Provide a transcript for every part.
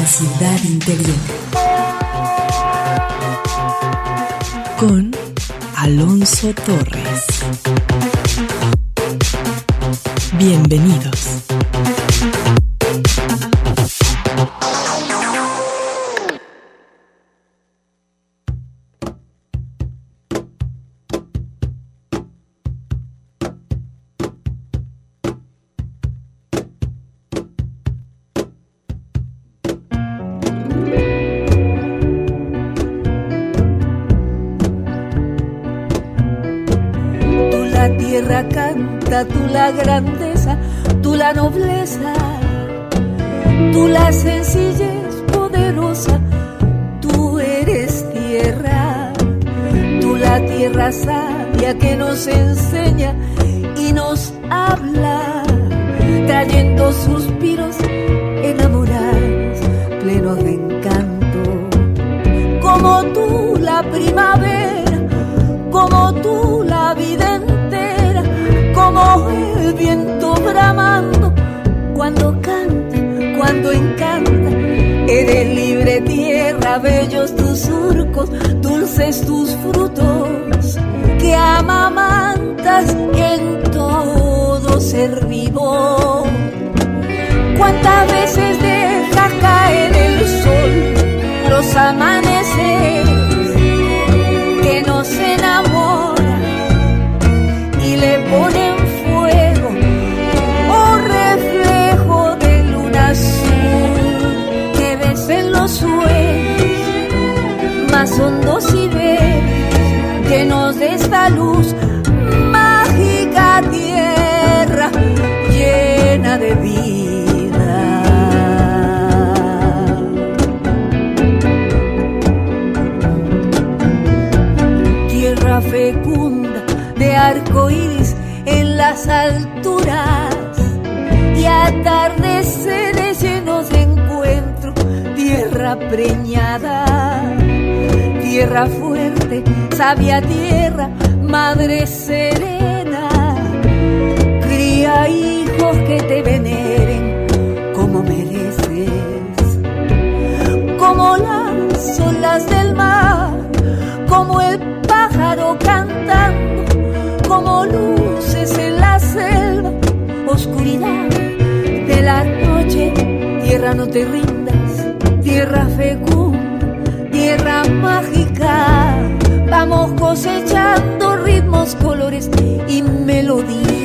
la ciudad interior. Con Alonso Torres. Vivo. ¿Cuántas veces deja caer el sol, los amaneceres que nos enamoran y le ponen más hondos y ves que nos dé esta luz, preñada. Tierra fuerte, sabia tierra, madre serena, cría hijos que te veneren como mereces, como las olas del mar, como el pájaro cantando, como luces en la selva, oscuridad de la noche, tierra no te rindas, tierra fecunda tierra mágica. Vamos cosechando ritmos, colores y melodías.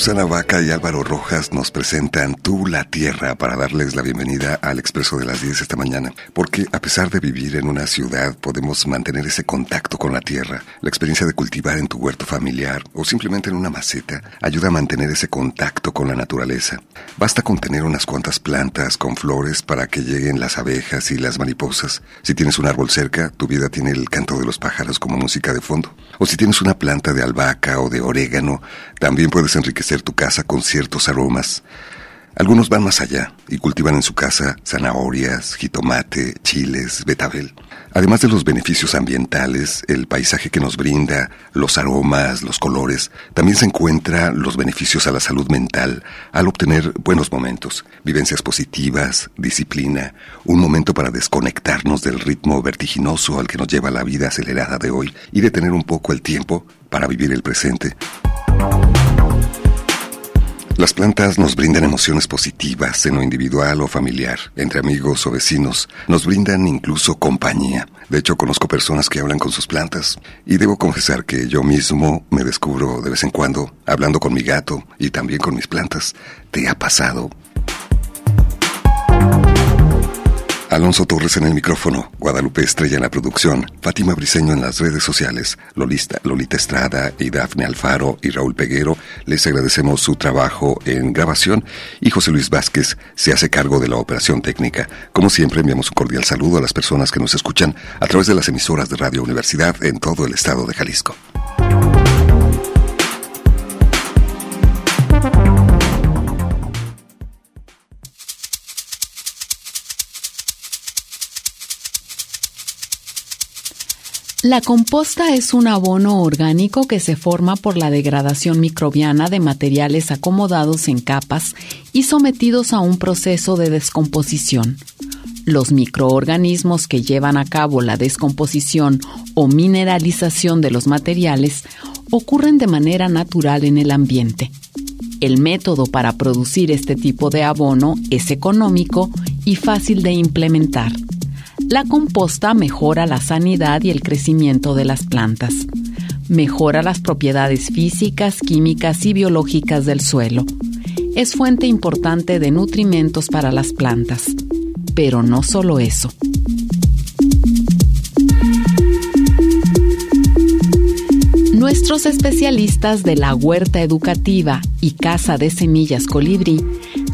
Susana Vaca y Álvaro Rojas nos presentan Tú la Tierra para darles la bienvenida al Expreso de las 10 esta mañana, porque a pesar de vivir en una ciudad podemos mantener ese contacto con la tierra. La experiencia de cultivar en tu huerto familiar o simplemente en una maceta ayuda a mantener ese contacto con la naturaleza. Basta con tener unas cuantas plantas con flores para que lleguen las abejas y las mariposas. Si tienes un árbol cerca, tu vida tiene el canto de los pájaros como música de fondo. O si tienes una planta de albahaca o de orégano, también puedes enriquecer tu casa con ciertos aromas. Algunos van más allá y cultivan en su casa zanahorias, jitomate, chiles, betabel. Además de los beneficios ambientales, el paisaje que nos brinda, los aromas, los colores, también se encuentra los beneficios a la salud mental al obtener buenos momentos, vivencias positivas, disciplina, un momento para desconectarnos del ritmo vertiginoso al que nos lleva la vida acelerada de hoy y detener un poco el tiempo para vivir el presente. Las plantas nos brindan emociones positivas en lo individual o familiar, entre amigos o vecinos. Nos brindan incluso compañía. De hecho, conozco personas que hablan con sus plantas y debo confesar que yo mismo me descubro de vez en cuando hablando con mi gato y también con mis plantas. ¿Te ha pasado? Alonso Torres en el micrófono, Guadalupe Estrella en la producción, Fátima Briseño en las redes sociales, Lolita Estrada y Dafne Alfaro y Raúl Peguero, les agradecemos su trabajo en grabación y José Luis Vázquez se hace cargo de la operación técnica. Como siempre, enviamos un cordial saludo a las personas que nos escuchan a través de las emisoras de Radio Universidad en todo el estado de Jalisco. La composta es un abono orgánico que se forma por la degradación microbiana de materiales acomodados en capas y sometidos a un proceso de descomposición. Los microorganismos que llevan a cabo la descomposición o mineralización de los materiales ocurren de manera natural en el ambiente. El método para producir este tipo de abono es económico y fácil de implementar. La composta mejora la sanidad y el crecimiento de las plantas. Mejora las propiedades físicas, químicas y biológicas del suelo. Es fuente importante de nutrimentos para las plantas. Pero no solo eso. Nuestros especialistas de la huerta educativa y casa de semillas colibrí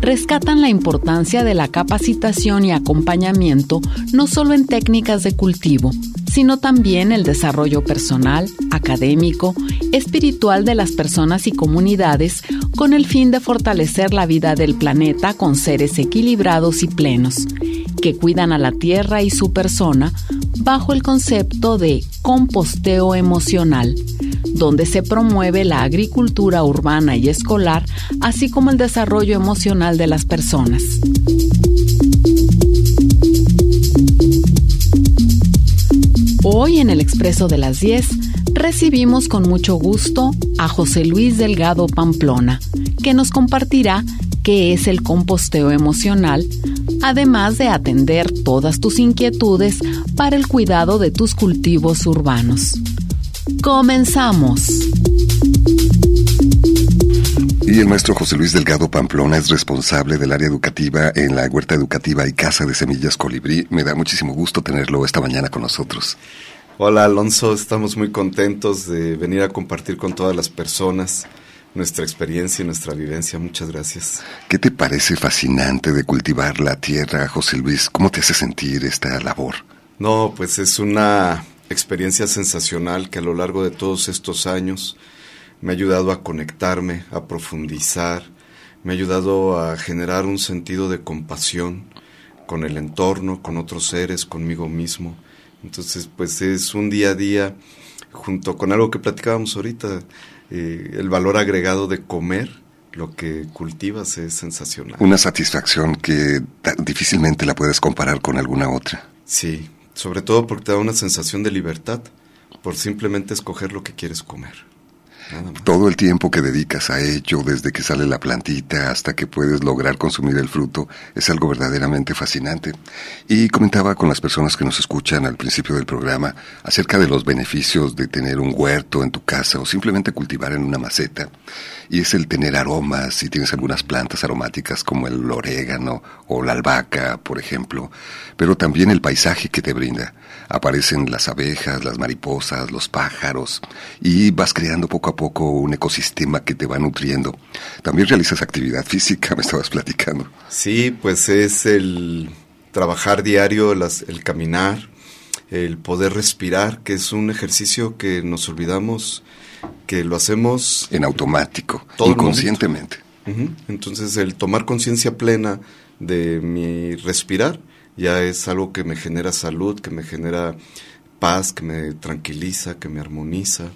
rescatan la importancia de la capacitación y acompañamiento no solo en técnicas de cultivo, sino también el desarrollo personal, académico, espiritual de las personas y comunidades con el fin de fortalecer la vida del planeta con seres equilibrados y plenos, que cuidan a la tierra y su persona bajo el concepto de composteo emocional donde se promueve la agricultura urbana y escolar, así como el desarrollo emocional de las personas. Hoy en el Expreso de las 10 recibimos con mucho gusto a José Luis Delgado Pamplona, que nos compartirá qué es el composteo emocional, además de atender todas tus inquietudes para el cuidado de tus cultivos urbanos. Comenzamos. Y el maestro José Luis Delgado Pamplona es responsable del área educativa en la Huerta Educativa y Casa de Semillas Colibrí. Me da muchísimo gusto tenerlo esta mañana con nosotros. Hola Alonso, estamos muy contentos de venir a compartir con todas las personas nuestra experiencia y nuestra vivencia. Muchas gracias. ¿Qué te parece fascinante de cultivar la tierra, José Luis? ¿Cómo te hace sentir esta labor? No, pues es una experiencia sensacional que a lo largo de todos estos años me ha ayudado a conectarme, a profundizar, me ha ayudado a generar un sentido de compasión con el entorno, con otros seres, conmigo mismo. Entonces, pues es un día a día, junto con algo que platicábamos ahorita, eh, el valor agregado de comer, lo que cultivas es sensacional. Una satisfacción que difícilmente la puedes comparar con alguna otra. Sí, sobre todo porque te da una sensación de libertad por simplemente escoger lo que quieres comer. Todo el tiempo que dedicas a ello, desde que sale la plantita hasta que puedes lograr consumir el fruto, es algo verdaderamente fascinante. Y comentaba con las personas que nos escuchan al principio del programa acerca de los beneficios de tener un huerto en tu casa o simplemente cultivar en una maceta. Y es el tener aromas, si tienes algunas plantas aromáticas como el orégano o la albahaca, por ejemplo, pero también el paisaje que te brinda aparecen las abejas, las mariposas, los pájaros, y vas creando poco a poco un ecosistema que te va nutriendo. También realizas actividad física, me estabas platicando. Sí, pues es el trabajar diario, el caminar, el poder respirar, que es un ejercicio que nos olvidamos que lo hacemos en automático, inconscientemente. Entonces el tomar conciencia plena de mi respirar ya es algo que me genera salud, que me genera paz, que me tranquiliza, que me armoniza.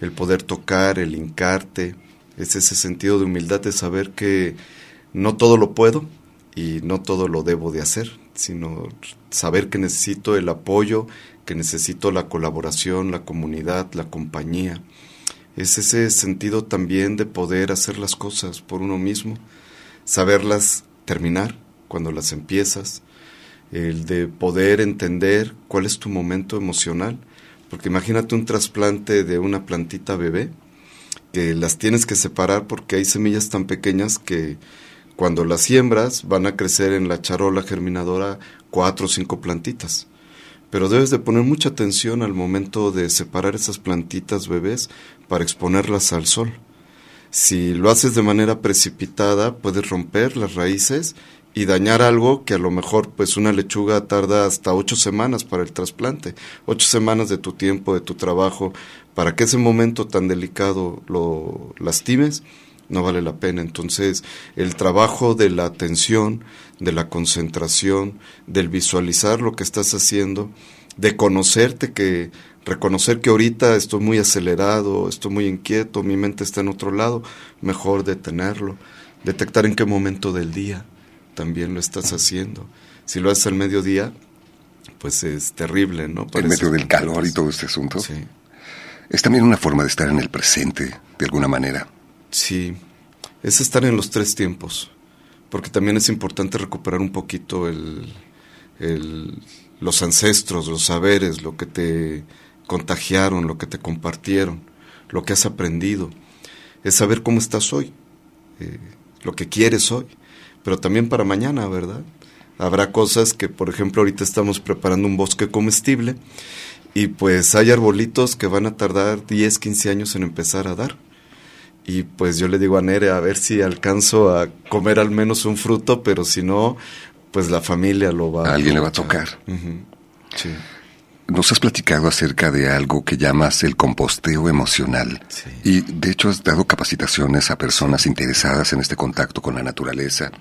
El poder tocar, el hincarte, es ese sentido de humildad de saber que no todo lo puedo y no todo lo debo de hacer, sino saber que necesito el apoyo, que necesito la colaboración, la comunidad, la compañía. Es ese sentido también de poder hacer las cosas por uno mismo, saberlas terminar cuando las empiezas, el de poder entender cuál es tu momento emocional, porque imagínate un trasplante de una plantita bebé, que las tienes que separar porque hay semillas tan pequeñas que cuando las siembras van a crecer en la charola germinadora cuatro o cinco plantitas. Pero debes de poner mucha atención al momento de separar esas plantitas bebés para exponerlas al sol. Si lo haces de manera precipitada, puedes romper las raíces y dañar algo que a lo mejor pues una lechuga tarda hasta ocho semanas para el trasplante, ocho semanas de tu tiempo, de tu trabajo, para que ese momento tan delicado lo lastimes, no vale la pena. Entonces, el trabajo de la atención, de la concentración, del visualizar lo que estás haciendo, de conocerte que reconocer que ahorita estoy muy acelerado, estoy muy inquieto, mi mente está en otro lado, mejor detenerlo, detectar en qué momento del día también lo estás haciendo. Si lo haces al mediodía, pues es terrible, ¿no? en medio del calor y todo este asunto. Sí. Es también una forma de estar en el presente, de alguna manera. Sí, es estar en los tres tiempos, porque también es importante recuperar un poquito el, el, los ancestros, los saberes, lo que te contagiaron, lo que te compartieron, lo que has aprendido. Es saber cómo estás hoy, eh, lo que quieres hoy pero también para mañana, ¿verdad? Habrá cosas que, por ejemplo, ahorita estamos preparando un bosque comestible y pues hay arbolitos que van a tardar 10, 15 años en empezar a dar. Y pues yo le digo a Nere a ver si alcanzo a comer al menos un fruto, pero si no, pues la familia lo va a... alguien le va a tocar. Sí. Nos has platicado acerca de algo que llamas el composteo emocional. Y de hecho has dado capacitaciones a personas interesadas en este contacto con la naturaleza,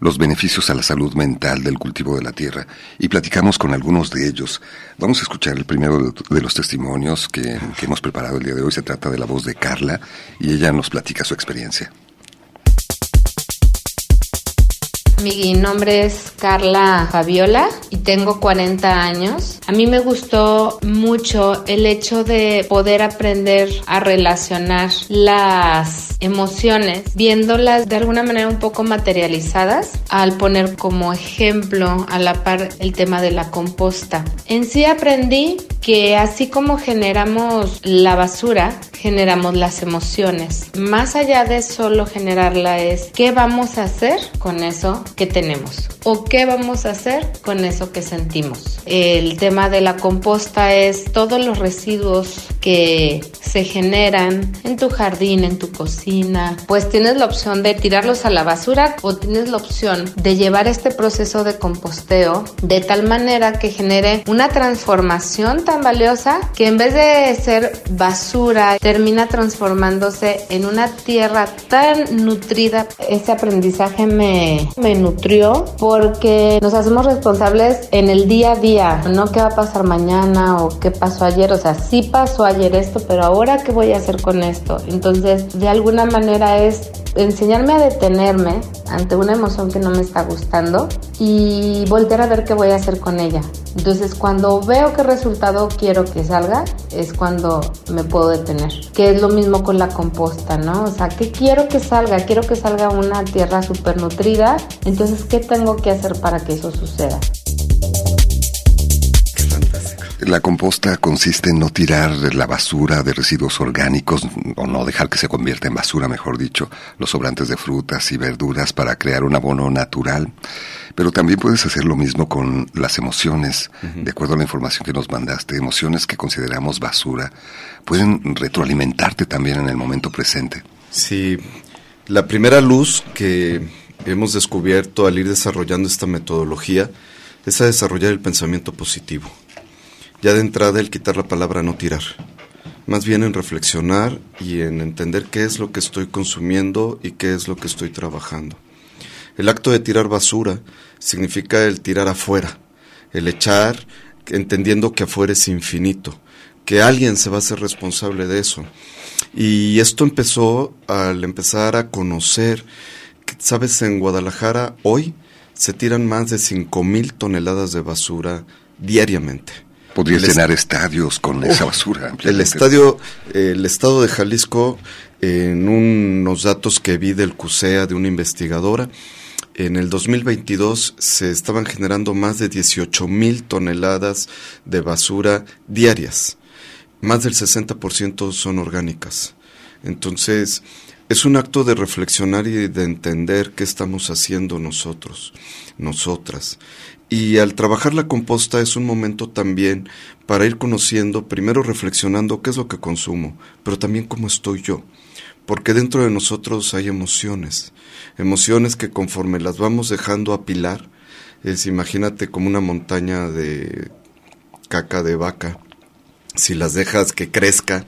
los beneficios a la salud mental del cultivo de la tierra. Y platicamos con algunos de ellos. Vamos a escuchar el primero de, los testimonios que hemos preparado el día de hoy. Se trata de la voz de Carla y ella nos platica su experiencia. Mi nombre es Carla Fabiola y tengo 40 años. A mí me gustó mucho el hecho de poder aprender a relacionar las emociones, viéndolas de alguna manera un poco materializadas, al poner como ejemplo a la par el tema de la composta. En sí aprendí que así como generamos la basura, generamos las emociones. Más allá de solo generarla es qué vamos a hacer con eso que tenemos o qué vamos a hacer con eso que sentimos. El tema de la composta es todos los residuos que se generan en tu jardín, en tu cocina. Pues tienes la opción de tirarlos a la basura o tienes la opción de llevar este proceso de composteo de tal manera que genere una transformación tan valiosa que en vez de ser basura termina transformándose en una tierra tan nutrida. Ese aprendizaje me, me nutrió porque nos hacemos responsables en el día a día, no qué va a pasar mañana o qué pasó ayer, o sea, sí pasó ayer esto, pero ahora qué voy a hacer con esto. Entonces, de alguna manera es enseñarme a detenerme ante una emoción que no me está gustando y volver a ver qué voy a hacer con ella. Entonces, cuando veo qué resultado quiero que salga, es cuando me puedo detener. Que es lo mismo con la composta, ¿no? O sea, ¿qué quiero que salga? Quiero que salga una tierra súper nutrida. Entonces, ¿qué tengo que hacer para que eso suceda? La composta consiste en no tirar la basura de residuos orgánicos o no dejar que se convierta en basura, mejor dicho, los sobrantes de frutas y verduras para crear un abono natural. Pero también puedes hacer lo mismo con las emociones. De acuerdo a la información que nos mandaste, emociones que consideramos basura pueden retroalimentarte también en el momento presente. Sí, la primera luz que hemos descubierto al ir desarrollando esta metodología es a desarrollar el pensamiento positivo ya de entrada el quitar la palabra no tirar. más bien en reflexionar y en entender qué es lo que estoy consumiendo y qué es lo que estoy trabajando. El acto de tirar basura significa el tirar afuera, el echar entendiendo que afuera es infinito, que alguien se va a hacer responsable de eso. Y esto empezó al empezar a conocer, sabes, en Guadalajara hoy se tiran más de 5 mil toneladas de basura diariamente. Podrías llenar estadios con esa basura. El estadio, el estado de Jalisco, en unos datos que vi del CUSEA, de una investigadora, en el 2022 se estaban generando más de 18 mil toneladas de basura diarias. Más del 60% son orgánicas. Entonces, es un acto de reflexionar y de entender qué estamos haciendo nosotros, nosotras. Y al trabajar la composta es un momento también para ir conociendo, primero reflexionando qué es lo que consumo, pero también cómo estoy yo. Porque dentro de nosotros hay emociones emociones que conforme las vamos dejando apilar, es imagínate como una montaña de caca de vaca, si las dejas que crezca,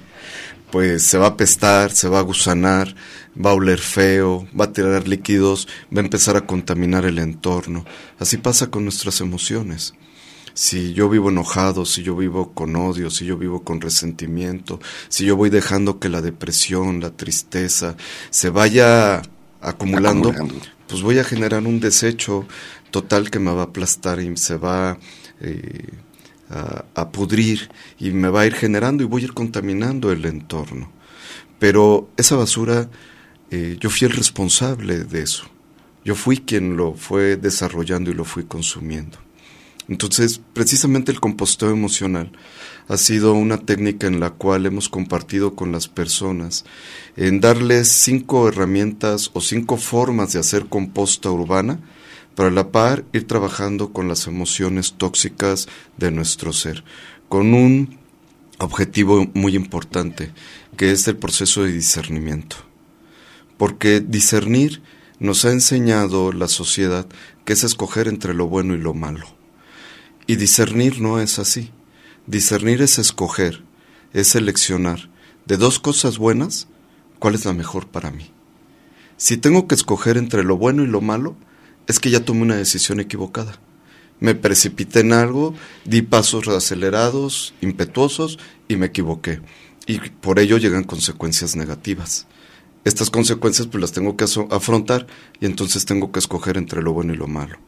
pues se va a pestar, se va a gusanar, va a oler feo, va a tirar líquidos, va a empezar a contaminar el entorno. Así pasa con nuestras emociones. Si yo vivo enojado, si yo vivo con odio, si yo vivo con resentimiento, si yo voy dejando que la depresión, la tristeza se vaya acumulando, pues voy a generar un desecho total que me va a aplastar y se va eh, a, pudrir y me va a ir generando y voy a ir contaminando el entorno. Pero esa basura, eh, yo fui el responsable de eso. Yo fui quien lo fue desarrollando y lo fui consumiendo. Entonces, precisamente el composteo emocional ha sido una técnica en la cual hemos compartido con las personas en darles cinco herramientas o cinco formas de hacer composta urbana para la par ir trabajando con las emociones tóxicas de nuestro ser, con un objetivo muy importante, que es el proceso de discernimiento. Porque discernir nos ha enseñado la sociedad que es escoger entre lo bueno y lo malo. Y discernir no es así. Discernir es escoger, es seleccionar de dos cosas buenas, cuál es la mejor para mí. Si tengo que escoger entre lo bueno y lo malo, es que ya tomé una decisión equivocada. Me precipité en algo, di pasos acelerados, impetuosos y me equivoqué. Y por ello llegan consecuencias negativas. Estas consecuencias pues las tengo que afrontar y entonces tengo que escoger entre lo bueno y lo malo.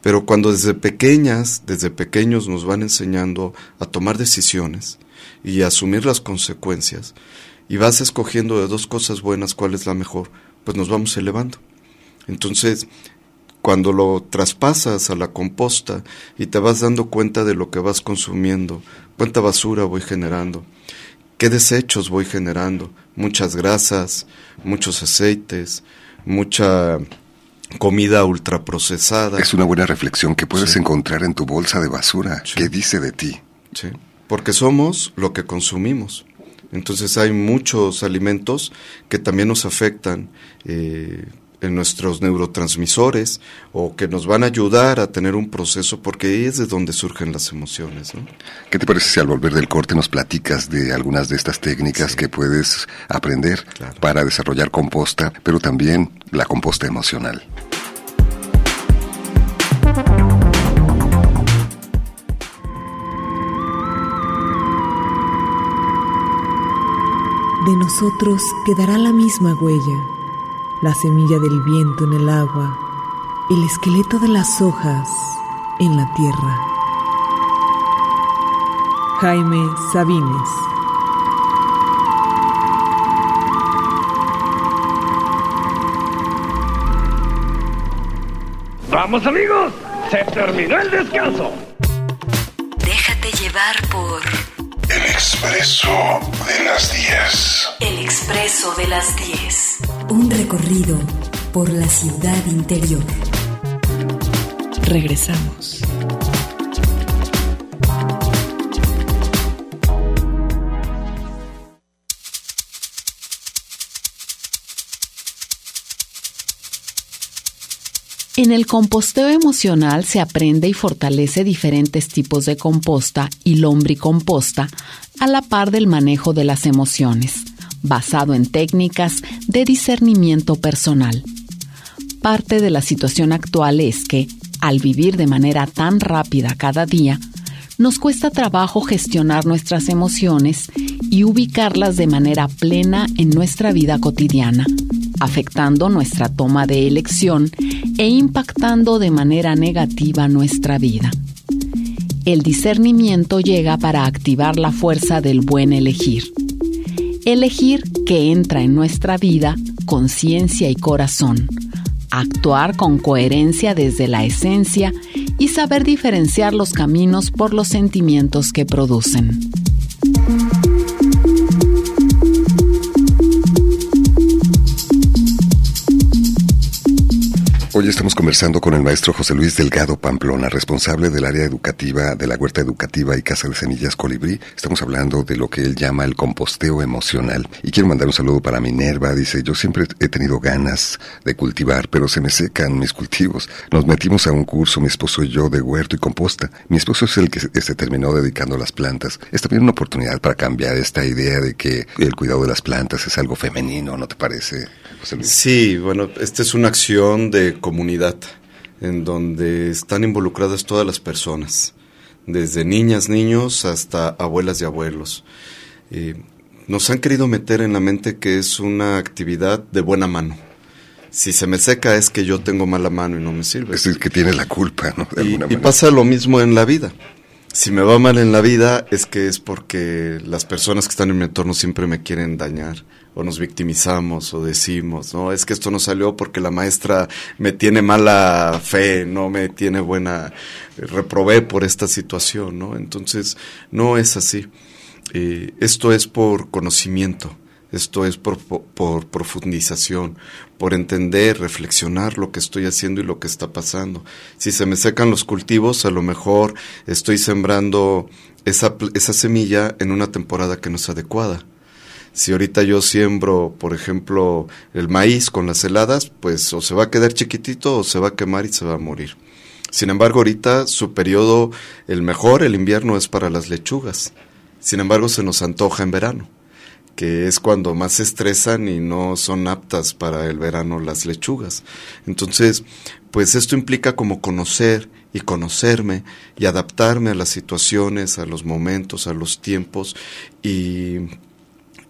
Pero cuando desde pequeñas, desde pequeños nos van enseñando a tomar decisiones y a asumir las consecuencias, y vas escogiendo de dos cosas buenas cuál es la mejor, pues nos vamos elevando. Entonces, cuando lo traspasas a la composta y te vas dando cuenta de lo que vas consumiendo, cuánta basura voy generando, qué desechos voy generando, muchas grasas, muchos aceites, mucha comida ultraprocesada. Es una buena reflexión que puedes encontrar en tu bolsa de basura. ¿Qué dice de ti? Sí, porque somos lo que consumimos. Entonces hay muchos alimentos que también nos afectan eh, en nuestros neurotransmisores o que nos van a ayudar a tener un proceso porque ahí es de donde surgen las emociones. ¿Qué te parece si al volver del corte nos platicas de algunas de estas técnicas que puedes aprender para desarrollar composta, pero también la composta emocional? De nosotros quedará la misma huella, la semilla del viento en el agua, el esqueleto de las hojas en la tierra. Jaime Sabines Vamos amigos, se terminó el descanso. Déjate llevar por el expreso de las 10. El expreso de las 10. Recorrido por la ciudad interior. Regresamos. En el composteo emocional se aprende y fortalece diferentes tipos de composta y lombricomposta a la par del manejo de las emociones, basado en técnicas de discernimiento personal. Parte de la situación actual es que, al vivir de manera tan rápida cada día, nos cuesta trabajo gestionar nuestras emociones y ubicarlas de manera plena en nuestra vida cotidiana, afectando nuestra toma de elección e impactando de manera negativa nuestra vida. El discernimiento llega para activar la fuerza del buen elegir. Elegir que entra en nuestra vida conciencia y corazón. Actuar con coherencia desde la esencia y saber diferenciar los caminos por los sentimientos que producen. Hoy estamos conversando con el maestro José Luis Delgado Pamplona, responsable del área educativa de la Huerta Educativa y Casa de Semillas Colibrí. Estamos hablando de lo que él llama el composteo emocional. Y quiero mandar un saludo para Minerva. Dice, yo siempre he tenido ganas de cultivar, pero se me secan mis cultivos. Nos metimos a un curso, mi esposo y yo, de huerto y composta. Mi esposo es el que se terminó dedicando a las plantas. Es también una oportunidad para cambiar esta idea de que el cuidado de las plantas es algo femenino, ¿no te parece, José Luis? Sí, bueno, esta es una acción de comunidad en donde están involucradas todas las personas, desde niñas, niños hasta abuelas y abuelos. Eh, nos han querido meter en la mente que es una actividad de buena mano. Si se me seca es que yo tengo mala mano y no me sirve. Es decir, que tiene la culpa, ¿no? y, y pasa lo mismo en la vida. Si me va mal en la vida es que es porque las personas que están en mi entorno siempre me quieren dañar o nos victimizamos o decimos, no, es que esto no salió porque la maestra me tiene mala fe, no me tiene buena, reprobé por esta situación, ¿no? Entonces, no es así. Eh, esto es por conocimiento, esto es por, por, profundización, por entender, reflexionar lo que estoy haciendo y lo que está pasando. Si se me secan los cultivos, a lo mejor estoy sembrando esa, esa semilla en una temporada que no es adecuada si ahorita yo siembro, por ejemplo, el maíz con las heladas, pues o se va a quedar chiquitito o se va a quemar y se va a morir. Sin embargo, ahorita su periodo, el mejor, el invierno, es para las lechugas. Sin embargo, se nos antoja en verano, que es cuando más se estresan y no son aptas para el verano las lechugas. Entonces, pues esto implica como conocer y conocerme y adaptarme a las situaciones, a los momentos, a los tiempos y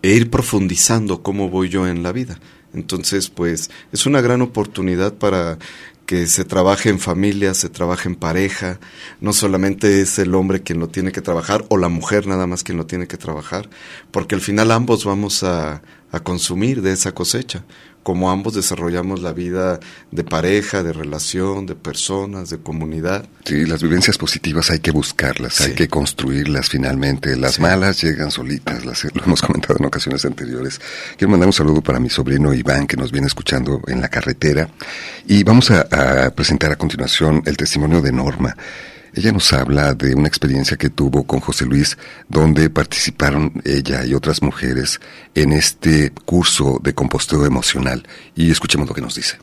e ir profundizando cómo voy yo en la vida. Entonces, pues es una gran oportunidad para que se trabaje en familia, se trabaje en pareja, no solamente es el hombre quien lo tiene que trabajar o la mujer nada más quien lo tiene que trabajar, porque al final ambos vamos a, a consumir de esa cosecha como ambos desarrollamos la vida de pareja, de relación, de personas, de comunidad. Sí, las vivencias positivas hay que buscarlas, hay que construirlas finalmente. Las malas llegan solitas, las, lo hemos comentado en ocasiones anteriores. Quiero mandar un saludo para mi sobrino Iván, que nos viene escuchando en la carretera. Y vamos a, a presentar a continuación el testimonio de Norma. Ella nos habla de una experiencia que tuvo con José Luis, donde participaron ella y otras mujeres en este curso de composteo emocional. Y escuchemos lo que nos dice.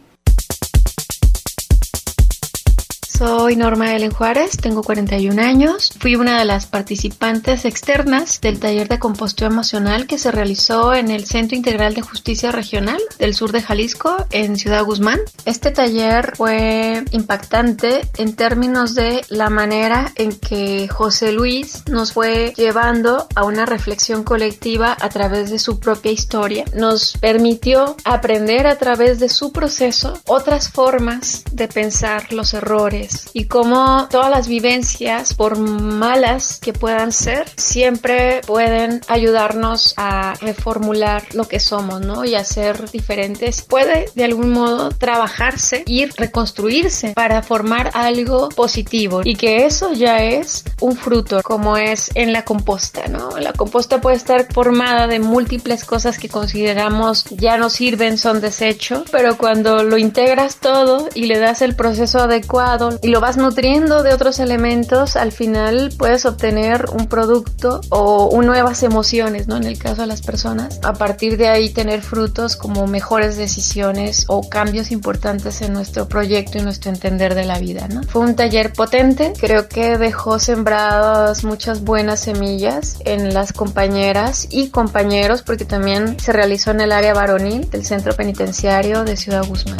Soy Norma Ellen Juárez, tengo 41 años. Fui una de las participantes externas del taller de composteo emocional que se realizó en el Centro Integral de Justicia Regional del sur de Jalisco, en Ciudad Guzmán. Este taller fue impactante en términos de la manera en que José Luis nos fue llevando a una reflexión colectiva a través de su propia historia. Nos permitió aprender a través de su proceso otras formas de pensar los errores y cómo todas las vivencias, por malas que puedan ser, siempre pueden ayudarnos a reformular lo que somos, ¿no? Y a ser diferentes. Puede de algún modo trabajarse y reconstruirse para formar algo positivo y que eso ya es un fruto, como es en la composta, ¿no? La composta puede estar formada de múltiples cosas que consideramos ya no sirven, son desecho, pero cuando lo integras todo y le das el proceso adecuado, y lo vas nutriendo de otros elementos, al final puedes obtener un producto o nuevas emociones, ¿no? En el caso de las personas. A partir de ahí tener frutos como mejores decisiones o cambios importantes en nuestro proyecto y nuestro entender de la vida, ¿no? Fue un taller potente, creo que dejó sembradas muchas buenas semillas en las compañeras y compañeros porque también se realizó en el área varonil del centro penitenciario de Ciudad Guzmán.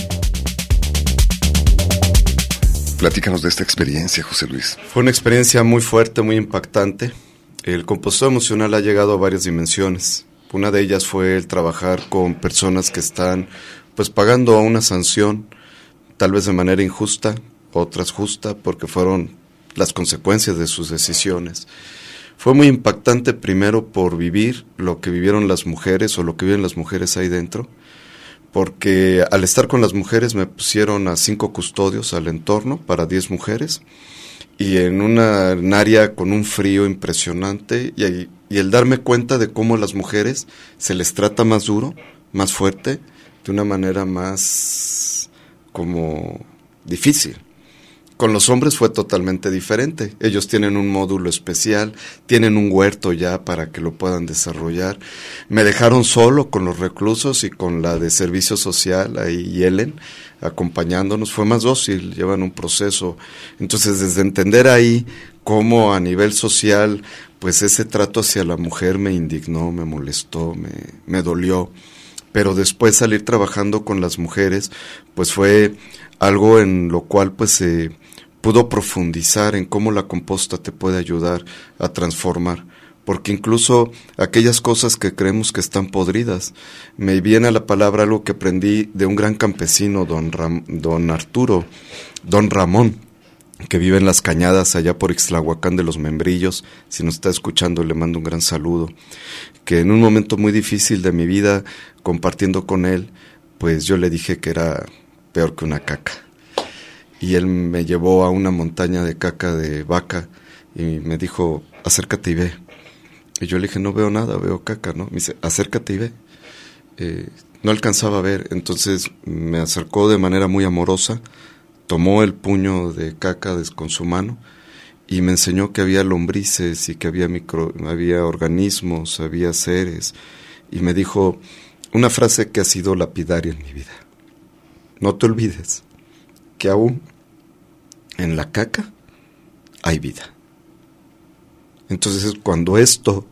Platícanos de esta experiencia, José Luis. Fue una experiencia muy fuerte, muy impactante. El compostor emocional ha llegado a varias dimensiones. Una de ellas fue el trabajar con personas que están pues pagando una sanción, tal vez de manera injusta, otras justa, porque fueron las consecuencias de sus decisiones. Fue muy impactante primero por vivir lo que vivieron las mujeres o lo que viven las mujeres ahí dentro porque al estar con las mujeres me pusieron a cinco custodios al entorno para diez mujeres y en una área con un frío impresionante y, y el darme cuenta de cómo las mujeres se les trata más duro, más fuerte, de una manera más como difícil. Con los hombres fue totalmente diferente. Ellos tienen un módulo especial, tienen un huerto ya para que lo puedan desarrollar. Me dejaron solo con los reclusos y con la de servicio social, ahí Ellen, acompañándonos. Fue más dócil, llevan un proceso. Entonces, desde entender ahí cómo a nivel social, pues ese trato hacia la mujer me indignó, me molestó, me, me dolió. Pero después salir trabajando con las mujeres, pues fue algo en lo cual pues se pudo profundizar en cómo la composta te puede ayudar a transformar. Porque incluso aquellas cosas que creemos que están podridas, me viene a la palabra algo que aprendí de un gran campesino, don, don Arturo, don Ramón, que vive en las cañadas allá por Ixtlahuacán de los Membrillos. Si nos está escuchando, le mando un gran saludo. Que en un momento muy difícil de mi vida, compartiendo con él, pues yo le dije que era peor que una caca y él me llevó a una montaña de caca de vaca y me dijo, acércate y ve. Y yo le dije, no veo nada, veo caca, ¿no? Me dice, acércate y ve. Eh, no alcanzaba a ver, entonces me acercó de manera muy amorosa, tomó el puño de caca con su mano y me enseñó que había lombrices y que había, micro, había organismos, había seres. Y me dijo una frase que ha sido lapidaria en mi vida. No te olvides que aún en la caca hay vida. Entonces cuando esto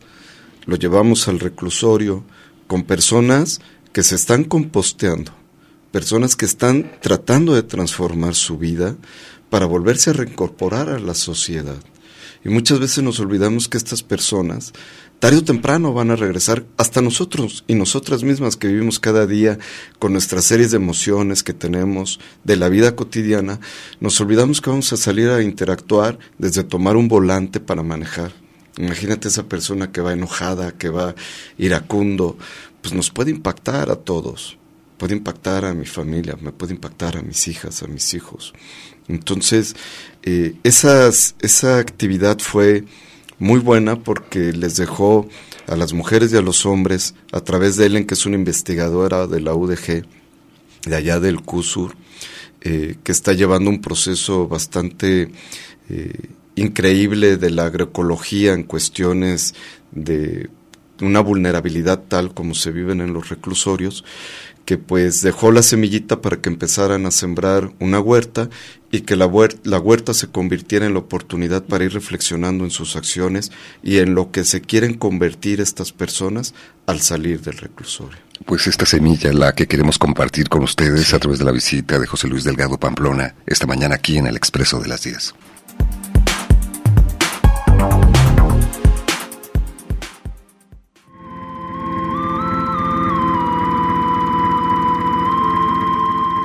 lo llevamos al reclusorio con personas que se están composteando, personas que están tratando de transformar su vida para volverse a reincorporar a la sociedad. Y muchas veces nos olvidamos que estas personas tarde o temprano van a regresar hasta nosotros y nosotras mismas que vivimos cada día con nuestras series de emociones que tenemos de la vida cotidiana, nos olvidamos que vamos a salir a interactuar desde tomar un volante para manejar. Imagínate esa persona que va enojada, que va iracundo, pues nos puede impactar a todos, puede impactar a mi familia, me puede impactar a mis hijas, a mis hijos. Entonces, eh, esa actividad fue muy buena porque les dejó a las mujeres y a los hombres, a través de Ellen, que es una investigadora de la UDG, de allá del CUSUR, eh, que está llevando un proceso bastante eh, increíble de la agroecología en cuestiones de una vulnerabilidad tal como se viven en los reclusorios, que pues dejó la semillita para que empezaran a sembrar una huerta y que la huerta, la huerta se convirtiera en la oportunidad para ir reflexionando en sus acciones y en lo que se quieren convertir estas personas al salir del reclusorio. Pues esta semilla, la que queremos compartir con ustedes a través de la visita de José Luis Delgado Pamplona esta mañana aquí en el Expreso de las 10.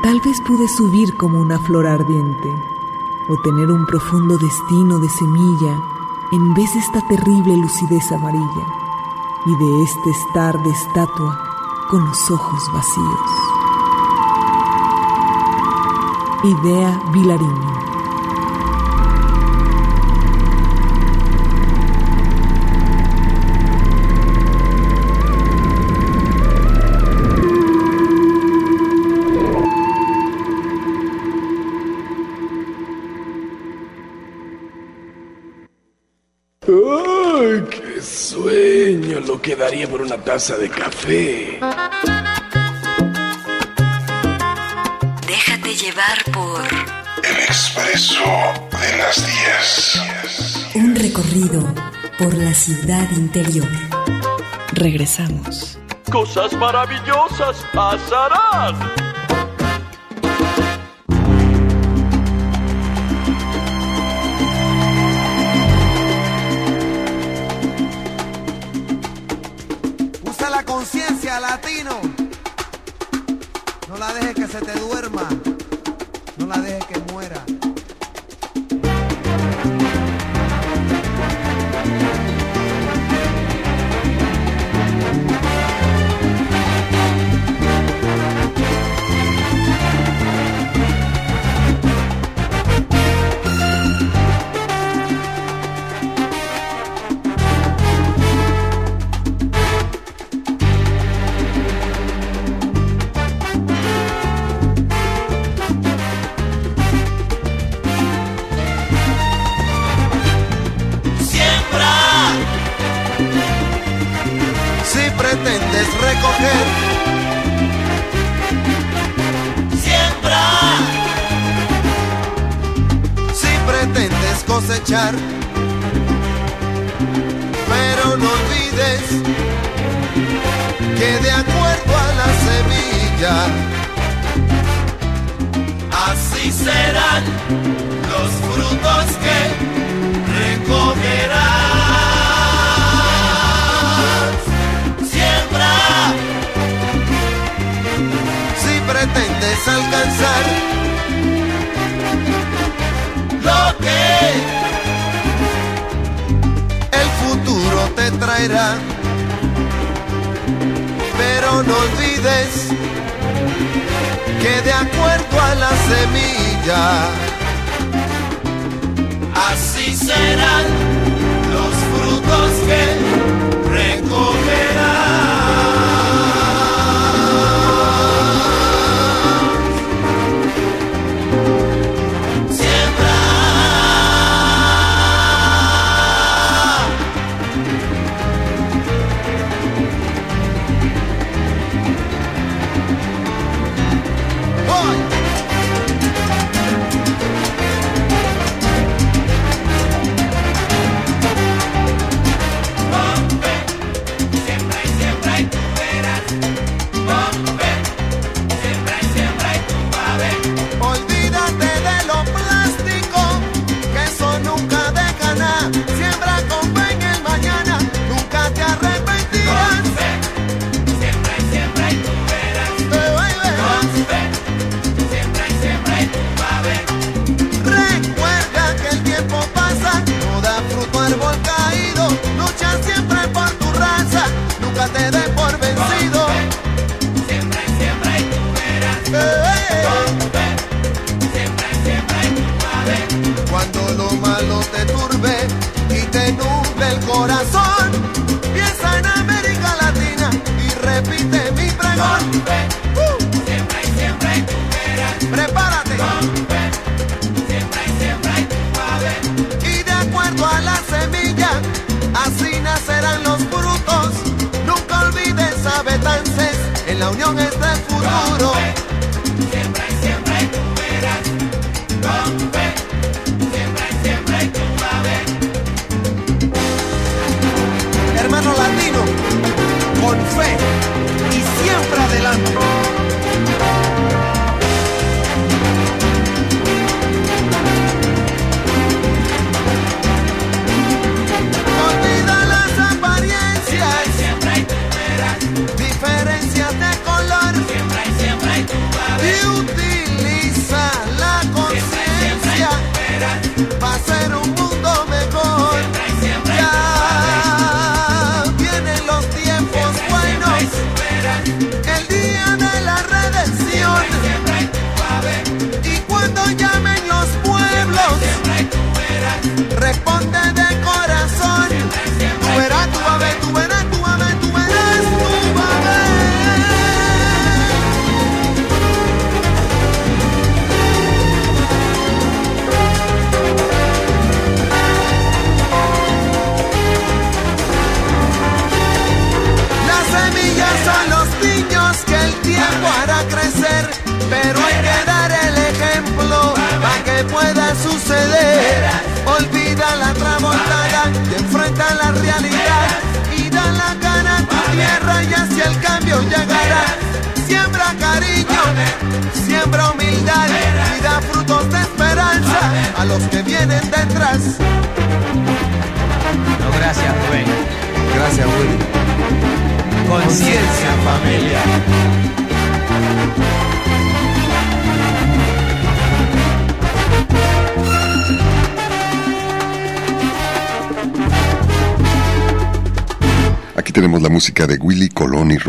Tal vez pude subir como una flor ardiente o tener un profundo destino de semilla en vez de esta terrible lucidez amarilla y de este estar de estatua con los ojos vacíos. Idea Vilariño quedaría por una taza de café? Déjate llevar por... El expreso de las 10. Un recorrido por la ciudad interior. Regresamos. Cosas maravillosas pasarán.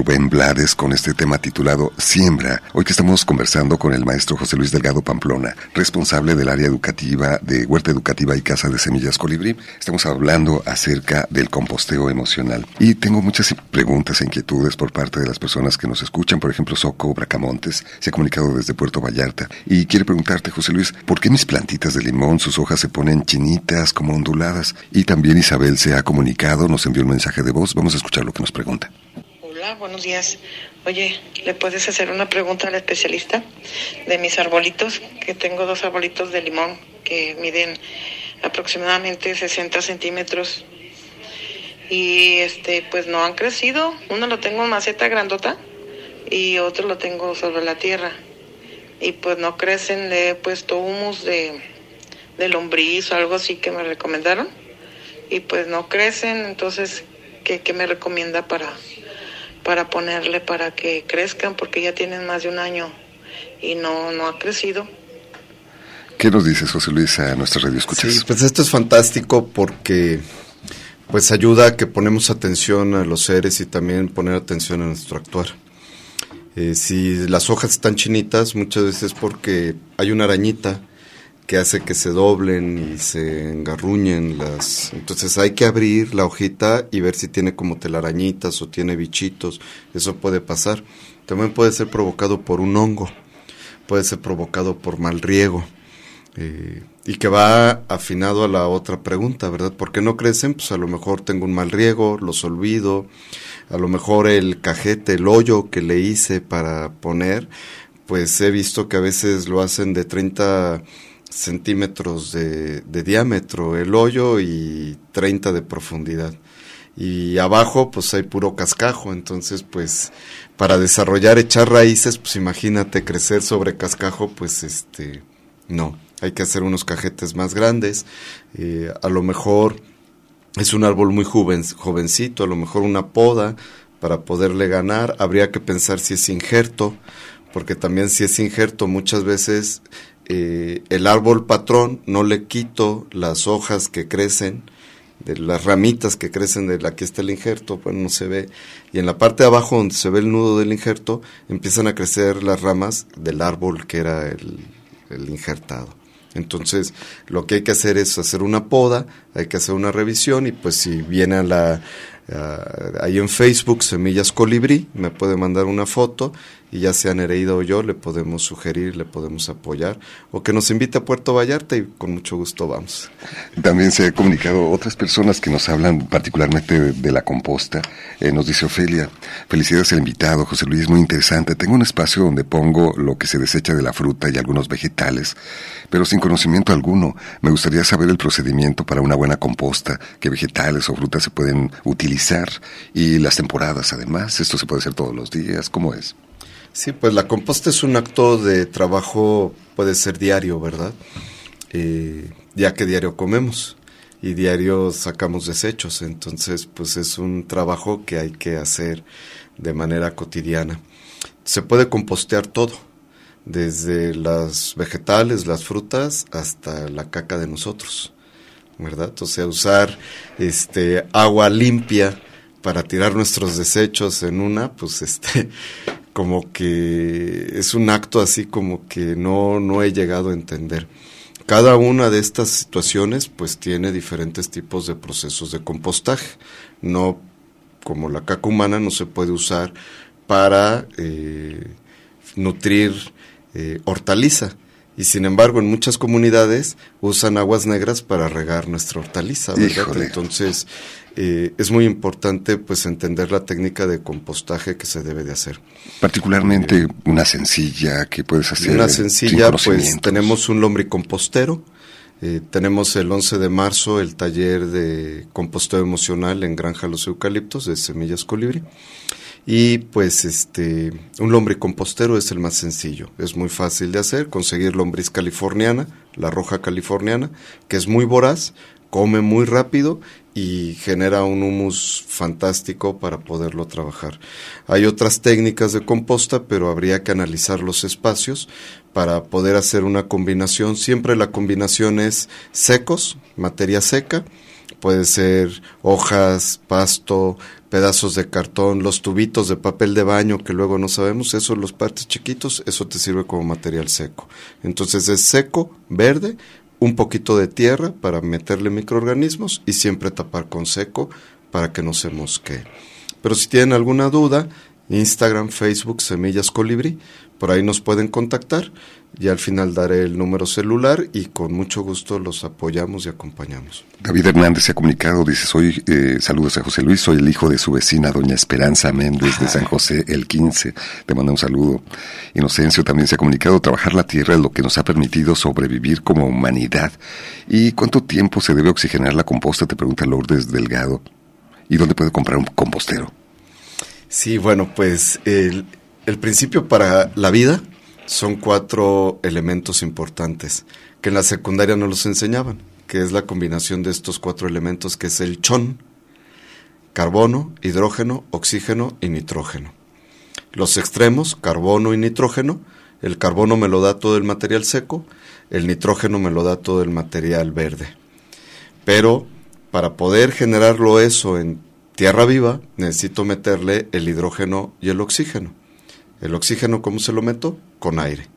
Rubén Blades con este tema titulado Siembra. Hoy que estamos conversando con el maestro José Luis Delgado Pamplona, responsable del área educativa de Huerta Educativa y Casa de Semillas Colibrí. Estamos hablando acerca del composteo emocional. Y tengo muchas preguntas e inquietudes por parte de las personas que nos escuchan. Por ejemplo, Soco Bracamontes se ha comunicado desde Puerto Vallarta y quiere preguntarte, José Luis, ¿por qué mis plantitas de limón, sus hojas se ponen chinitas, como onduladas? Y también Isabel se ha comunicado, nos envió un mensaje de voz. Vamos a escuchar lo que nos pregunta. Buenos días. Oye, ¿le puedes hacer una pregunta al especialista de mis arbolitos? Que tengo dos arbolitos de limón que miden aproximadamente 60 centímetros y este pues no han crecido. Uno lo tengo en maceta grandota y otro lo tengo sobre la tierra y pues no crecen. Le he puesto humus de, de lombriz o algo así que me recomendaron y pues no crecen. Entonces ¿Qué, qué me recomienda para, para ponerle para que crezcan? Porque ya tienen más de un año y no, no ha crecido. ¿Qué nos dices, José Luis, a nuestra radio escuchas? Sí, pues esto es fantástico porque pues ayuda a que ponemos atención a los seres y también poner atención a nuestro actuar. Eh, si las hojas están chinitas, muchas veces es porque hay una arañita que hace que se doblen y se engarruñen las entonces hay que abrir la hojita y ver si tiene como telarañitas o tiene bichitos. Eso puede pasar. También puede ser provocado por un hongo puede ser provocado por mal riego. Eh, y que va afinado a la otra pregunta verdad ¿por qué no crecen? pues a lo mejor tengo un mal riego los olvido. A lo mejor el cajete el hoyo que le hice para poner pues he visto que a veces lo hacen de 30 centímetros de, diámetro el hoyo y 30 de profundidad. Y abajo pues hay puro cascajo, entonces pues para desarrollar, echar raíces, pues imagínate crecer sobre cascajo, pues este, no, hay que hacer unos cajetes más grandes, eh, a lo mejor es un árbol muy joven, jovencito, a lo mejor una poda para poderle ganar, habría que pensar si es injerto, porque también si es injerto muchas veces eh, el árbol patrón, no le quito las hojas que crecen, de las ramitas que crecen de la que está el injerto, pues no se ve. Y en la parte de abajo donde se ve el nudo del injerto, empiezan a crecer las ramas del árbol que era el, injertado. Entonces, lo que hay que hacer es hacer una poda, hay que hacer una revisión y pues si viene a la, Uh, ahí en Facebook, Semillas Colibrí, me puede mandar una foto y ya sea Nereida o yo le podemos sugerir, le podemos apoyar o que nos invite a Puerto Vallarta y con mucho gusto vamos. También se ha comunicado otras personas que nos hablan particularmente de, la composta. Eh, nos dice Ofelia, felicidades al invitado, José Luis, muy interesante. Tengo un espacio donde pongo lo que se desecha de la fruta y algunos vegetales, pero sin conocimiento alguno. Me gustaría saber el procedimiento para una buena composta, qué vegetales o frutas se pueden utilizar y las temporadas además. Esto se puede hacer todos los días. ¿Cómo es? Sí, pues la composta es un acto de trabajo, puede ser diario, ¿verdad? Eh, ya que diario comemos y diario sacamos desechos, entonces pues es un trabajo que hay que hacer de manera cotidiana. Se puede compostear todo, desde las vegetales, las frutas, hasta la caca de nosotros. ¿verdad? O sea, usar este agua limpia para tirar nuestros desechos en una, pues este como que es un acto así como que no no he llegado a entender. Cada una de estas situaciones pues tiene diferentes tipos de procesos de compostaje. No como la caca humana no se puede usar para eh, nutrir eh, hortaliza y sin embargo en muchas comunidades usan aguas negras para regar nuestra hortaliza, ¿verdad? Entonces eh, es muy importante pues entender la técnica de compostaje que se debe de hacer. Particularmente eh, una sencilla que puedes hacer. Una sencilla pues tenemos un lombricompostero, eh, tenemos el 11 de marzo el taller de composteo emocional en Granja Los Eucaliptos de Semillas Colibri Y pues este, un lombricompostero es el más sencillo, es muy fácil de hacer, conseguir lombriz californiana, la roja californiana, que es muy voraz, come muy rápido y genera un humus fantástico para poderlo trabajar. Hay otras técnicas de composta, pero habría que analizar los espacios para poder hacer una combinación. Siempre la combinación es secos, materia seca, puede ser hojas, pasto, pedazos de cartón, los tubitos de papel de baño que luego no sabemos, eso los partes chiquitos, eso te sirve como material seco. Entonces es seco, verde, un poquito de tierra para meterle microorganismos y siempre tapar con seco para que no se mosquee. Pero si tienen alguna duda, Instagram, Facebook, Semillas Colibrí, por ahí nos pueden contactar y al final daré el número celular y con mucho gusto los apoyamos y acompañamos. David Hernández se ha comunicado, dice, soy, eh, saludos a José Luis, soy el hijo de su vecina, doña Esperanza Méndez de San José, el 15, te mando un saludo. Inocencio también se ha comunicado, trabajar la tierra es lo que nos ha permitido sobrevivir como humanidad. ¿Y cuánto tiempo se debe oxigenar la composta? Te pregunta Lourdes Delgado. ¿Y dónde puede comprar un compostero? Sí, bueno, pues el, principio para la vida son cuatro elementos importantes que en la secundaria no los enseñaban, que es la combinación de estos cuatro elementos, que es el chon, carbono, hidrógeno, oxígeno y nitrógeno. Los extremos, carbono y nitrógeno, el carbono me lo da todo el material seco, el nitrógeno me lo da todo el material verde. Pero para poder generarlo eso en tierra viva, necesito meterle el hidrógeno y el oxígeno. El oxígeno, ¿cómo se lo meto? Con aire.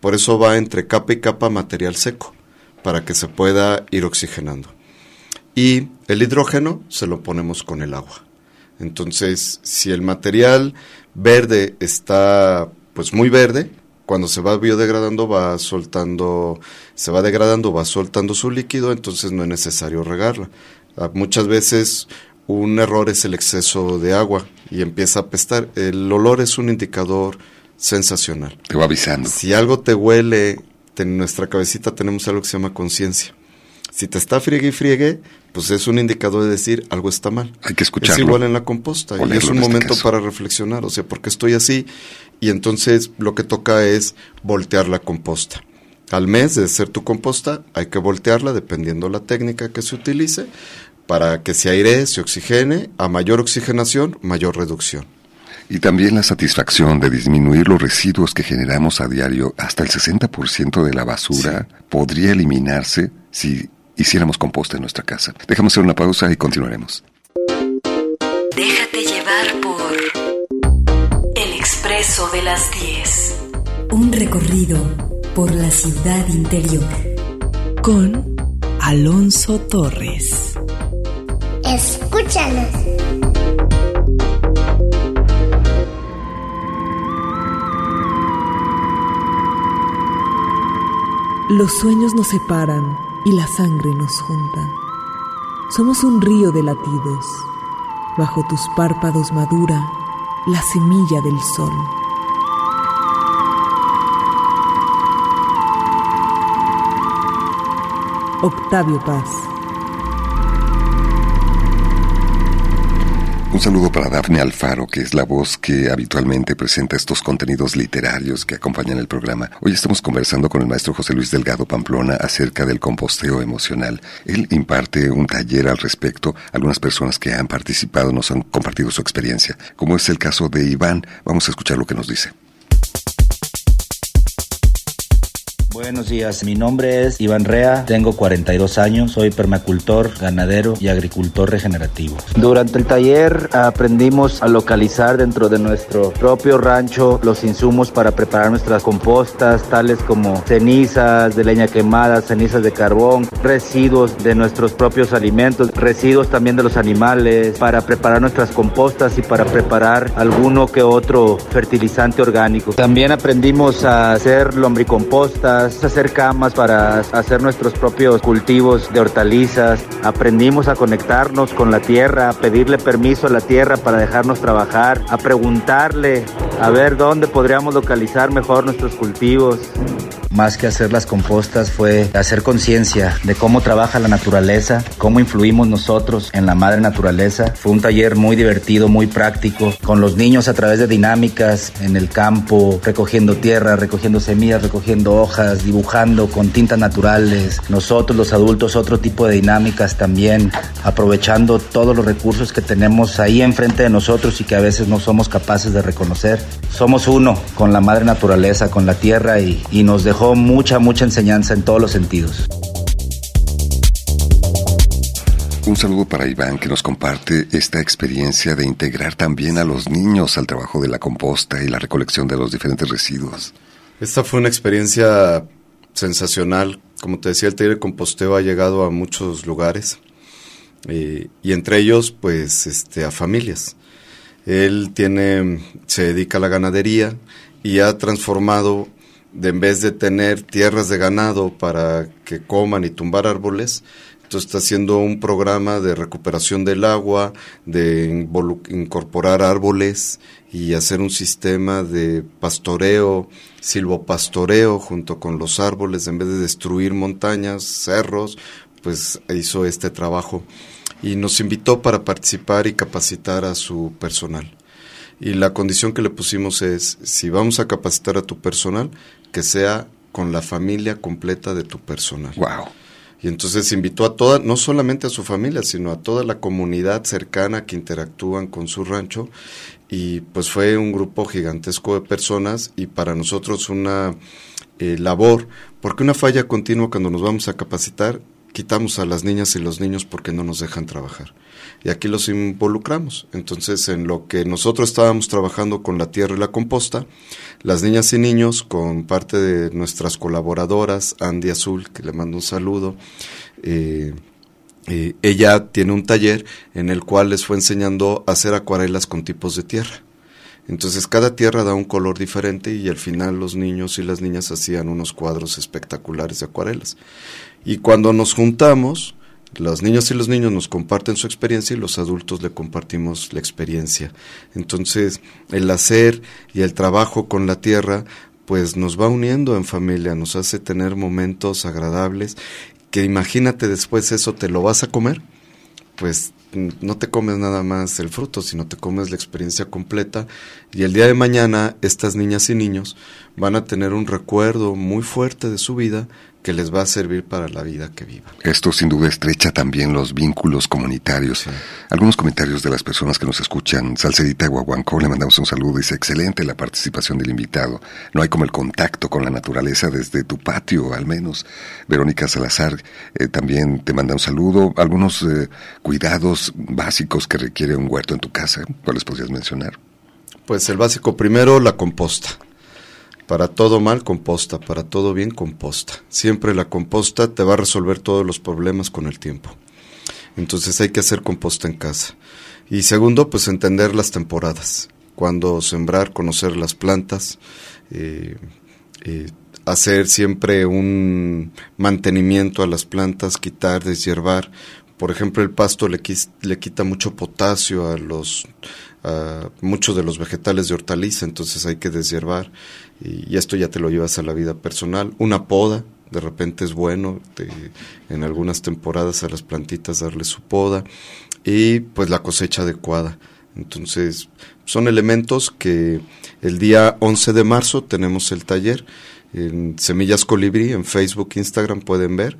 Por eso va entre capa y capa material seco, para que se pueda ir oxigenando. Y el hidrógeno se lo ponemos con el agua. Entonces, si el material verde está pues muy verde, cuando se va biodegradando va soltando, se va degradando, va soltando su líquido, entonces no es necesario regarla. Ah, muchas veces un error es el exceso de agua y empieza a apestar. El olor es un indicador sensacional. Te va avisando. Si algo te huele, en nuestra cabecita tenemos algo que se llama conciencia. Si te está friegue y friegue, pues es un indicador de decir algo está mal. Hay que escucharlo. Es igual en la composta y es un este momento para reflexionar, o sea, porque estoy así y entonces lo que toca es voltear la composta. Al mes de hacer tu composta hay que voltearla dependiendo la técnica que se utilice para que se aire, se oxigene, a mayor oxigenación, mayor reducción. Y también la satisfacción de disminuir los residuos que generamos a diario, hasta el 60% de la basura podría eliminarse si hiciéramos composta en nuestra casa. Dejamos hacer una pausa y continuaremos. Déjate llevar por El Expreso de las 10. Un recorrido por la ciudad interior. Con Alonso Torres. Escúchanos. Los sueños nos separan y la sangre nos junta. Somos un río de latidos. Bajo tus párpados madura la semilla del sol. Octavio Paz. Un saludo para Dafne Alfaro, que es la voz que habitualmente presenta estos contenidos literarios que acompañan el programa. Hoy estamos conversando con el maestro José Luis Delgado Pamplona acerca del composteo emocional. Él imparte un taller al respecto. Algunas personas que han participado nos han compartido su experiencia, como es el caso de Iván. Vamos a escuchar lo que nos dice. Buenos días, mi nombre es Iván Rea, tengo 42 años, soy permacultor, ganadero y agricultor regenerativo. Durante el taller aprendimos a localizar dentro de nuestro propio rancho los insumos para preparar nuestras compostas, tales como cenizas de leña quemada, cenizas de carbón, residuos de nuestros propios alimentos, residuos también de los animales, para preparar nuestras compostas y para preparar alguno que otro fertilizante orgánico. También aprendimos a hacer lombricompostas, hacer camas para hacer nuestros propios cultivos de hortalizas. Aprendimos a conectarnos con la tierra, a pedirle permiso a la tierra para dejarnos trabajar, a preguntarle a ver dónde podríamos localizar mejor nuestros cultivos. Más que hacer las compostas fue hacer conciencia de cómo trabaja la naturaleza, cómo influimos nosotros en la madre naturaleza. Fue un taller muy divertido, muy práctico, con los niños a través de dinámicas en el campo, recogiendo tierra, recogiendo semillas, recogiendo hojas, dibujando con tintas naturales. Nosotros los adultos otro tipo de dinámicas también, aprovechando todos los recursos que tenemos ahí enfrente de nosotros y que a veces no somos capaces de reconocer. Somos uno con la madre naturaleza, con la tierra y, nos dejó mucha, mucha enseñanza en todos los sentidos. Un saludo para Iván que nos comparte esta experiencia de integrar también a los niños al trabajo de la composta y la recolección de los diferentes residuos. Esta fue una experiencia sensacional. Como te decía, el taller de composteo ha llegado a muchos lugares eh, y entre ellos, pues, este, a familias. Él tiene, se dedica a la ganadería y ha transformado de en vez de tener tierras de ganado para que coman y tumbar árboles, entonces está haciendo un programa de recuperación del agua, de incorporar árboles y hacer un sistema de pastoreo, silvopastoreo junto con los árboles, en vez de destruir montañas, cerros, pues hizo este trabajo y nos invitó para participar y capacitar a su personal. Y la condición que le pusimos es, si vamos a capacitar a tu personal, que sea con la familia completa de tu personal. Wow. Y entonces invitó a toda, no solamente a su familia, sino a toda la comunidad cercana que interactúan con su rancho. Y pues fue un grupo gigantesco de personas y para nosotros una eh, labor, porque una falla continua cuando nos vamos a capacitar, quitamos a las niñas y los niños porque no nos dejan trabajar y aquí los involucramos. Entonces, en lo que nosotros estábamos trabajando con la tierra y la composta, las niñas y niños, con parte de nuestras colaboradoras, Andy Azul, que le mando un saludo, eh, eh, ella tiene un taller en el cual les fue enseñando a hacer acuarelas con tipos de tierra. Entonces cada tierra da un color diferente y al final los niños y las niñas hacían unos cuadros espectaculares de acuarelas. Y cuando nos juntamos, los niños y los niños nos comparten su experiencia y los adultos le compartimos la experiencia. Entonces, el hacer y el trabajo con la tierra, pues nos va uniendo en familia, nos hace tener momentos agradables, que imagínate después eso te lo vas a comer, pues no te comes nada más el fruto, sino te comes la experiencia completa y el día de mañana estas niñas y niños van a tener un recuerdo muy fuerte de su vida que les va a servir para la vida que vivan. Esto sin duda estrecha también los vínculos comunitarios. Algunos comentarios de las personas que nos escuchan. Salcedita Guaguancó, le mandamos un saludo. Dice, excelente la participación del invitado. No hay como el contacto con la naturaleza desde tu patio, al menos. Verónica Salazar eh, también te manda un saludo. Algunos eh, cuidados básicos que requiere un huerto en tu casa, ¿cuáles podrías mencionar? Pues el básico primero, la composta para todo mal, composta. Para todo bien, composta. Siempre la composta te va a resolver todos los problemas con el tiempo. Entonces hay que hacer composta en casa. Y segundo, pues entender las temporadas. Cuando sembrar, conocer las plantas. Eh, eh, hacer siempre un mantenimiento a las plantas, quitar, deshiervar. Por ejemplo, el pasto le, le quita mucho potasio a los muchos de los vegetales de hortaliza, entonces hay que deshiervar y esto ya te lo llevas a la vida personal. Una poda, de repente es bueno en algunas temporadas a las plantitas darle su poda y pues la cosecha adecuada. Entonces son elementos que el día 11 de marzo tenemos el taller en Semillas Colibrí, en Facebook, Instagram pueden ver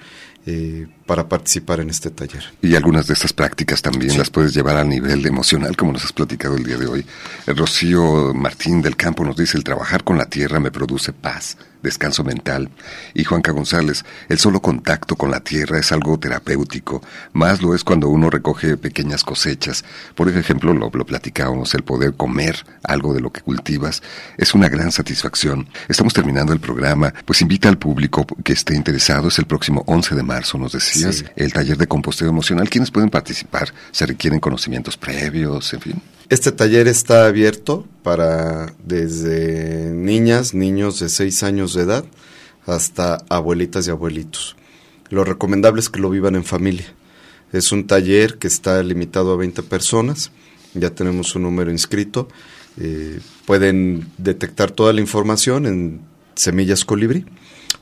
eh, para participar en este taller. Y algunas de estas prácticas también las puedes llevar al nivel emocional, como nos has platicado el día de hoy. El Rocío Martín del Campo nos dice, el trabajar con la tierra me produce paz, descanso mental. Y Juanca González, el solo contacto con la tierra es algo terapéutico, más lo es cuando uno recoge pequeñas cosechas. Por ejemplo, lo, lo platicábamos, el poder comer algo de lo que cultivas es una gran satisfacción. Estamos terminando el programa, pues invita al público que esté interesado, es el próximo 11 de marzo marzo, nos decías, el taller de composteo emocional. ¿Quiénes pueden participar? ¿Se requieren conocimientos previos? En fin. Este taller está abierto para desde niñas, niños de 6 años de edad hasta abuelitas y abuelitos. Lo recomendable es que lo vivan en familia. Es un taller que está limitado a 20 personas, ya tenemos un número inscrito. Eh, pueden detectar toda la información en Semillas Colibri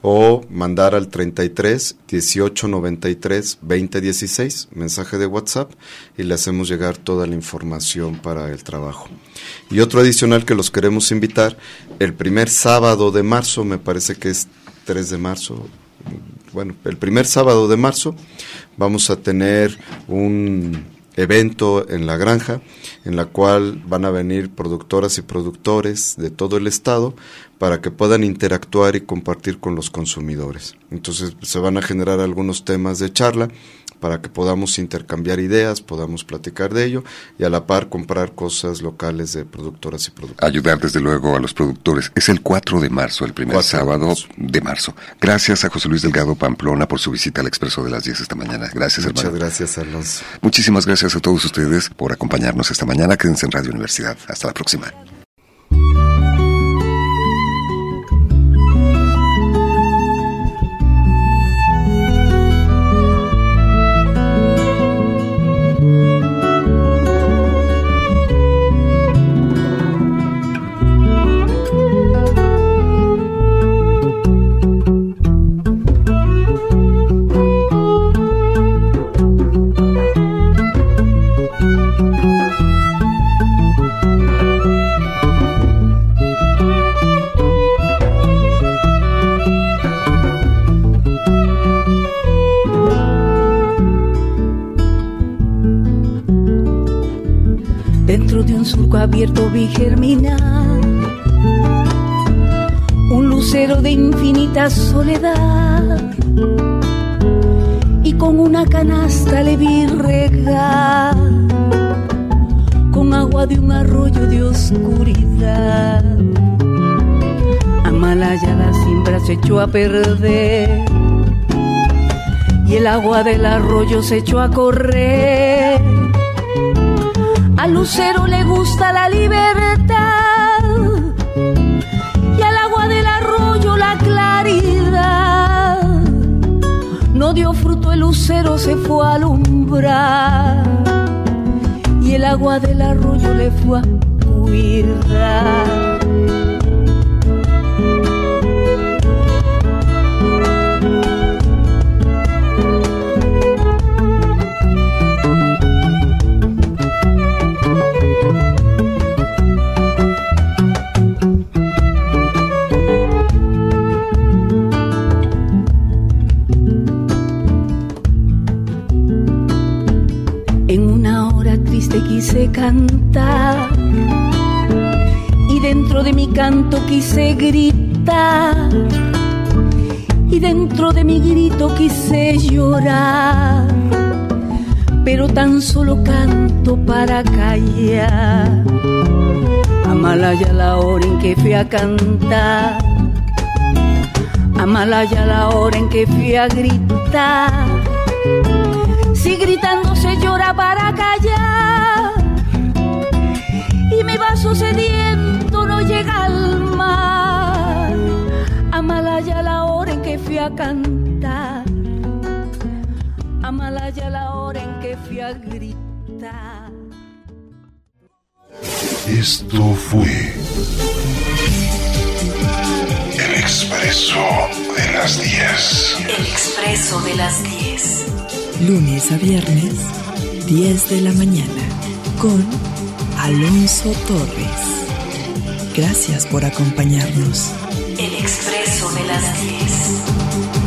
o mandar al 33 18 93 20 16 mensaje de WhatsApp y le hacemos llegar toda la información para el trabajo. Y otro adicional que los queremos invitar, el primer sábado de marzo, me parece que es 3 de marzo, bueno, el primer sábado de marzo vamos a tener un evento en la granja en la cual van a venir productoras y productores de todo el estado para que puedan interactuar y compartir con los consumidores. Entonces se van a generar algunos temas de charla para que podamos intercambiar ideas, podamos platicar de ello y a la par comprar cosas locales de productoras y productores. Ayudar desde luego a los productores. Es el 4 de marzo, el primer sábado de marzo. Gracias a José Luis Delgado Pamplona por su visita al Expreso de las 10 esta mañana. Gracias, Muchas gracias, Alonso. Muchísimas gracias a todos ustedes por acompañarnos esta mañana. Quédense en Radio Universidad. Hasta la próxima. Se echó a correr al lucero le gusta la libertad y al agua del arroyo la claridad. No dio fruto el lucero, se fue a alumbrar y el agua del arroyo le fue a cuidar. Quise gritar y dentro de mi grito quise llorar, pero tan solo canto para callar. Amalaya la hora en que fui a cantar, Amalaya la hora en que fui a gritar. Si gritando se llora para callar y mi vaso sediento Amalaya la hora en que fui a cantar, Amalaya la hora en que fui a gritar. Esto fue el expreso de las 10. El expreso de las 10. Lunes a viernes, 10 de la mañana, con Alonso Torres. Gracias por acompañarnos. El expreso de las 10.